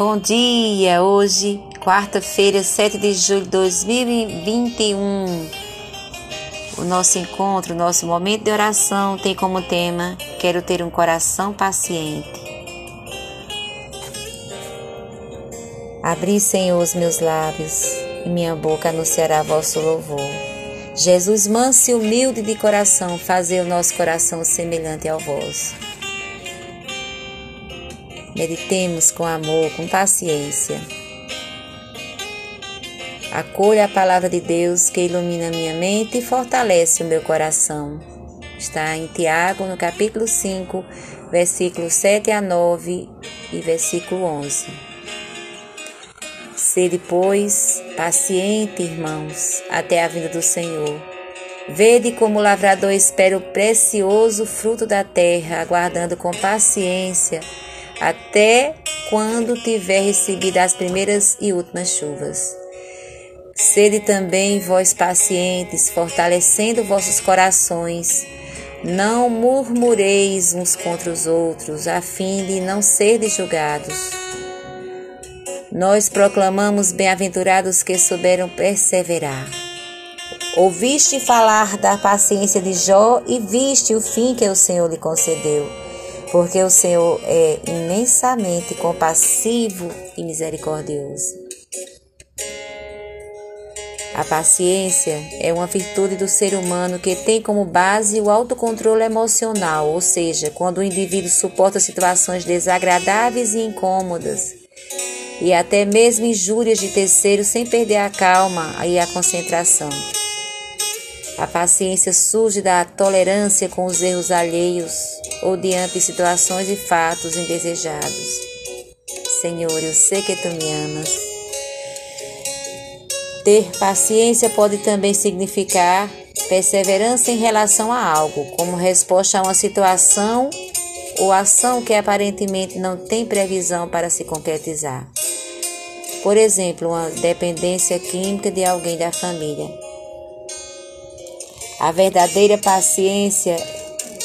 Bom dia! Hoje, quarta-feira, 7 de julho de 2021. O nosso encontro, o nosso momento de oração tem como tema: Quero ter um coração paciente. Abri, Senhor, os meus lábios e minha boca anunciará vosso louvor. Jesus, manso e humilde de coração, fazer o nosso coração semelhante ao vosso. Meditemos com amor, com paciência. Acolha a palavra de Deus que ilumina minha mente e fortalece o meu coração. Está em Tiago, no capítulo 5, versículos 7 a 9 e versículo 11. Sede, pois, paciente, irmãos, até a vinda do Senhor. Vede como o lavrador espera o precioso fruto da terra, aguardando com paciência até quando tiver recebido as primeiras e últimas chuvas. Sede também vós pacientes, fortalecendo vossos corações. Não murmureis uns contra os outros, a fim de não serdes julgados. Nós proclamamos bem-aventurados que souberam perseverar. Ouviste falar da paciência de Jó e viste o fim que o Senhor lhe concedeu porque o Senhor é imensamente compassivo e misericordioso. A paciência é uma virtude do ser humano que tem como base o autocontrole emocional, ou seja, quando o indivíduo suporta situações desagradáveis e incômodas, e até mesmo injúrias de terceiros sem perder a calma e a concentração. A paciência surge da tolerância com os erros alheios ou diante de situações e fatos indesejados. Senhor, eu sei que tu me amas. Ter paciência pode também significar perseverança em relação a algo, como resposta a uma situação ou ação que aparentemente não tem previsão para se concretizar. Por exemplo, uma dependência química de alguém da família a verdadeira paciência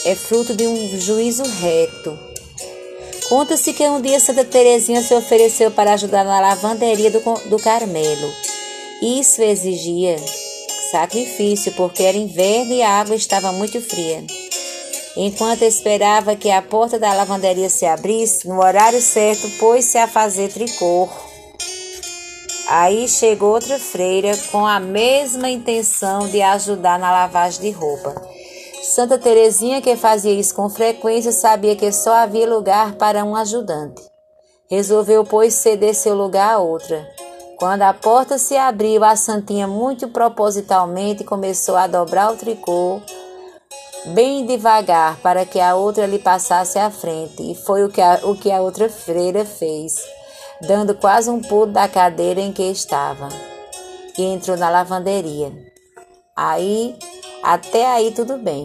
é fruto de um juízo reto. Conta-se que um dia Santa Teresinha se ofereceu para ajudar na lavanderia do, do Carmelo. Isso exigia sacrifício, porque era inverno e a água estava muito fria. Enquanto esperava que a porta da lavanderia se abrisse, no horário certo, pôs-se a fazer tricô. Aí chegou outra freira com a mesma intenção de ajudar na lavagem de roupa. Santa Teresinha, que fazia isso com frequência, sabia que só havia lugar para um ajudante. Resolveu, pois, ceder seu lugar a outra. Quando a porta se abriu, a santinha, muito propositalmente, começou a dobrar o tricô bem devagar para que a outra lhe passasse à frente, e foi o que a, o que a outra freira fez dando quase um pulo da cadeira em que estava, e entrou na lavanderia. Aí, até aí tudo bem,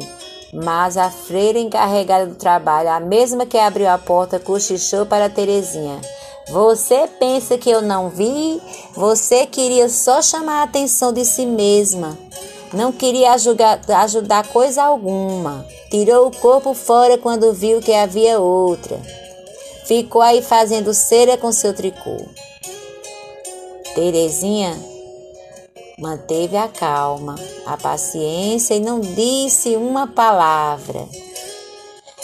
mas a freira encarregada do trabalho, a mesma que abriu a porta, cochichou para Terezinha. Você pensa que eu não vi? Você queria só chamar a atenção de si mesma. Não queria ajudar, ajudar coisa alguma. Tirou o corpo fora quando viu que havia outra. Ficou aí fazendo cera com seu tricô. Terezinha manteve a calma, a paciência e não disse uma palavra.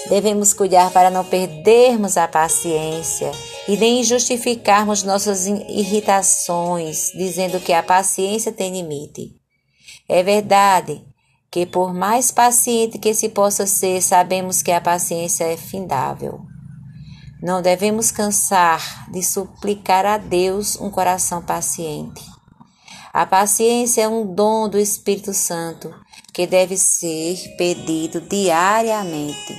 Devemos cuidar para não perdermos a paciência e nem justificarmos nossas irritações, dizendo que a paciência tem limite. É verdade que, por mais paciente que se possa ser, sabemos que a paciência é findável. Não devemos cansar de suplicar a Deus um coração paciente. A paciência é um dom do Espírito Santo que deve ser pedido diariamente.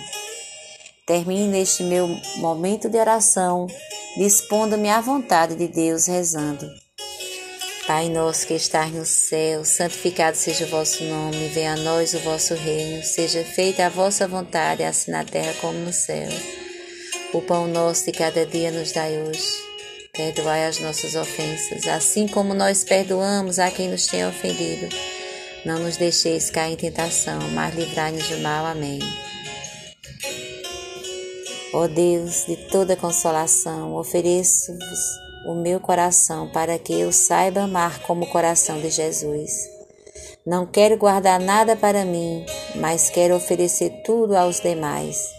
Termino este meu momento de oração dispondo-me à vontade de Deus rezando. Pai nosso que estás no céu, santificado seja o vosso nome, venha a nós o vosso reino, seja feita a vossa vontade, assim na terra como no céu. O pão nosso de cada dia nos dai hoje. Perdoai as nossas ofensas, assim como nós perdoamos a quem nos tem ofendido. Não nos deixeis cair em tentação, mas livrai-nos do mal. Amém. Ó Deus de toda consolação, ofereço-vos o meu coração para que eu saiba amar como o coração de Jesus. Não quero guardar nada para mim, mas quero oferecer tudo aos demais.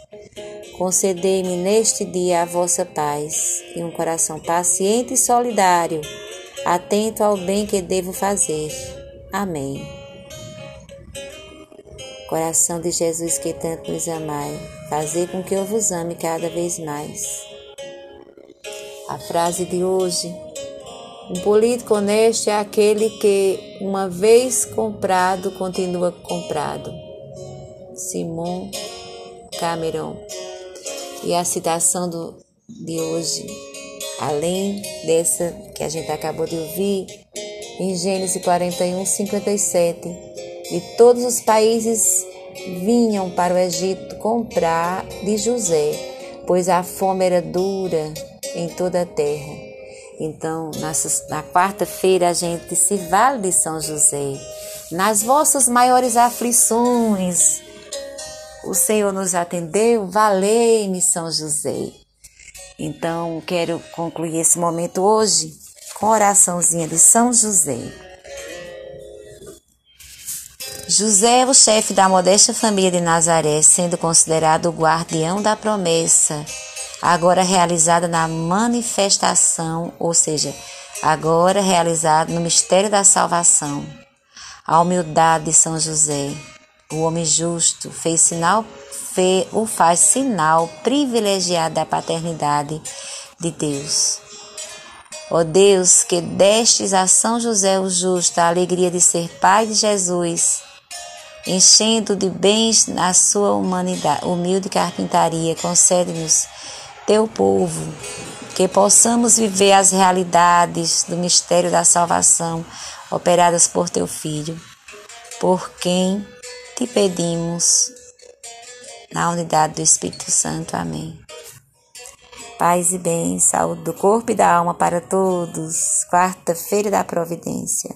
Concedei-me neste dia a vossa paz e um coração paciente e solidário, atento ao bem que devo fazer. Amém. Coração de Jesus que tanto nos amai, fazer com que eu vos ame cada vez mais. A frase de hoje: Um político honesto é aquele que, uma vez comprado, continua comprado. Simon Cameron. E a citação do, de hoje, além dessa que a gente acabou de ouvir, em Gênesis 41, 57, de todos os países vinham para o Egito comprar de José, pois a fome era dura em toda a terra. Então, na quarta-feira, a gente se vale de São José. Nas vossas maiores aflições, o Senhor nos atendeu, valei-me São José. Então, quero concluir esse momento hoje com a oraçãozinha de São José. José é o chefe da modesta família de Nazaré, sendo considerado o guardião da promessa, agora realizada na manifestação, ou seja, agora realizada no mistério da salvação. A humildade de São José o homem justo fez sinal, fe, o faz sinal privilegiado da paternidade de Deus. Ó Deus, que destes a São José o justo a alegria de ser pai de Jesus, enchendo de bens na sua humanidade, humilde carpintaria, concede-nos teu povo, que possamos viver as realidades do mistério da salvação operadas por teu Filho, por quem te pedimos na unidade do Espírito Santo. Amém. Paz e bem, saúde do corpo e da alma para todos. Quarta-feira da Providência.